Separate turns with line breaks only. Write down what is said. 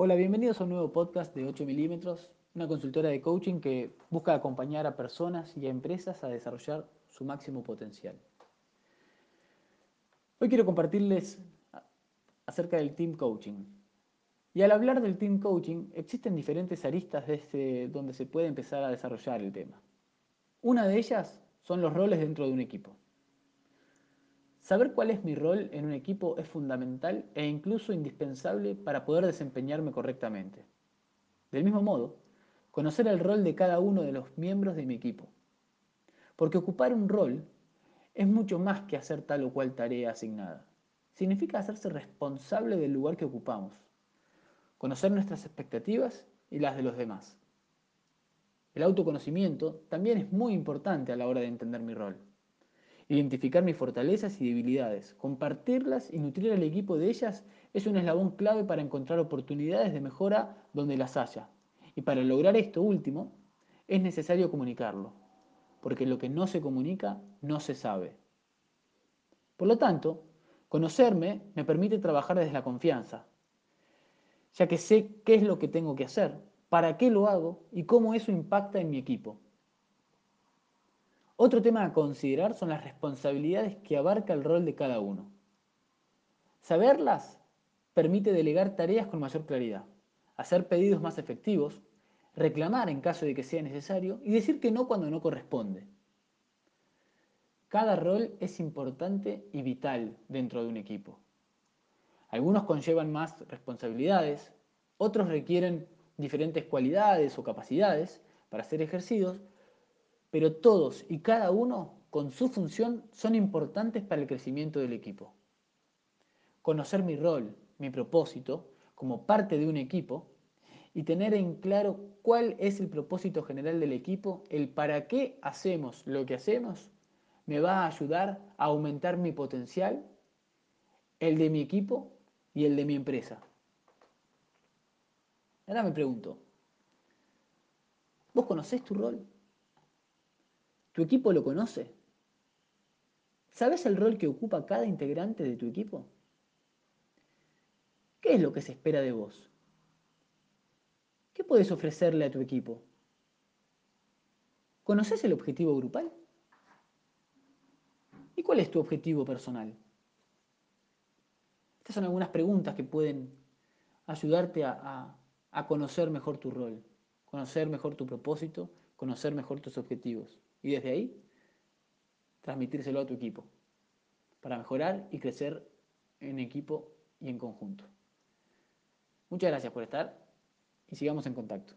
Hola, bienvenidos a un nuevo podcast de 8 milímetros, una consultora de coaching que busca acompañar a personas y a empresas a desarrollar su máximo potencial. Hoy quiero compartirles acerca del team coaching. Y al hablar del team coaching, existen diferentes aristas desde donde se puede empezar a desarrollar el tema. Una de ellas son los roles dentro de un equipo. Saber cuál es mi rol en un equipo es fundamental e incluso indispensable para poder desempeñarme correctamente. Del mismo modo, conocer el rol de cada uno de los miembros de mi equipo. Porque ocupar un rol es mucho más que hacer tal o cual tarea asignada. Significa hacerse responsable del lugar que ocupamos, conocer nuestras expectativas y las de los demás. El autoconocimiento también es muy importante a la hora de entender mi rol identificar mis fortalezas y debilidades, compartirlas y nutrir al equipo de ellas es un eslabón clave para encontrar oportunidades de mejora donde las haya. Y para lograr esto último, es necesario comunicarlo, porque lo que no se comunica no se sabe. Por lo tanto, conocerme me permite trabajar desde la confianza, ya que sé qué es lo que tengo que hacer, para qué lo hago y cómo eso impacta en mi equipo. Otro tema a considerar son las responsabilidades que abarca el rol de cada uno. Saberlas permite delegar tareas con mayor claridad, hacer pedidos más efectivos, reclamar en caso de que sea necesario y decir que no cuando no corresponde. Cada rol es importante y vital dentro de un equipo. Algunos conllevan más responsabilidades, otros requieren diferentes cualidades o capacidades para ser ejercidos pero todos y cada uno con su función son importantes para el crecimiento del equipo. Conocer mi rol, mi propósito, como parte de un equipo y tener en claro cuál es el propósito general del equipo, el para qué hacemos lo que hacemos, me va a ayudar a aumentar mi potencial, el de mi equipo y el de mi empresa. Ahora me pregunto, ¿vos conocés tu rol? ¿Tu equipo lo conoce? ¿Sabes el rol que ocupa cada integrante de tu equipo? ¿Qué es lo que se espera de vos? ¿Qué puedes ofrecerle a tu equipo? ¿Conoces el objetivo grupal? ¿Y cuál es tu objetivo personal? Estas son algunas preguntas que pueden ayudarte a, a conocer mejor tu rol, conocer mejor tu propósito, conocer mejor tus objetivos y desde ahí transmitírselo a tu equipo para mejorar y crecer en equipo y en conjunto. Muchas gracias por estar y sigamos en contacto.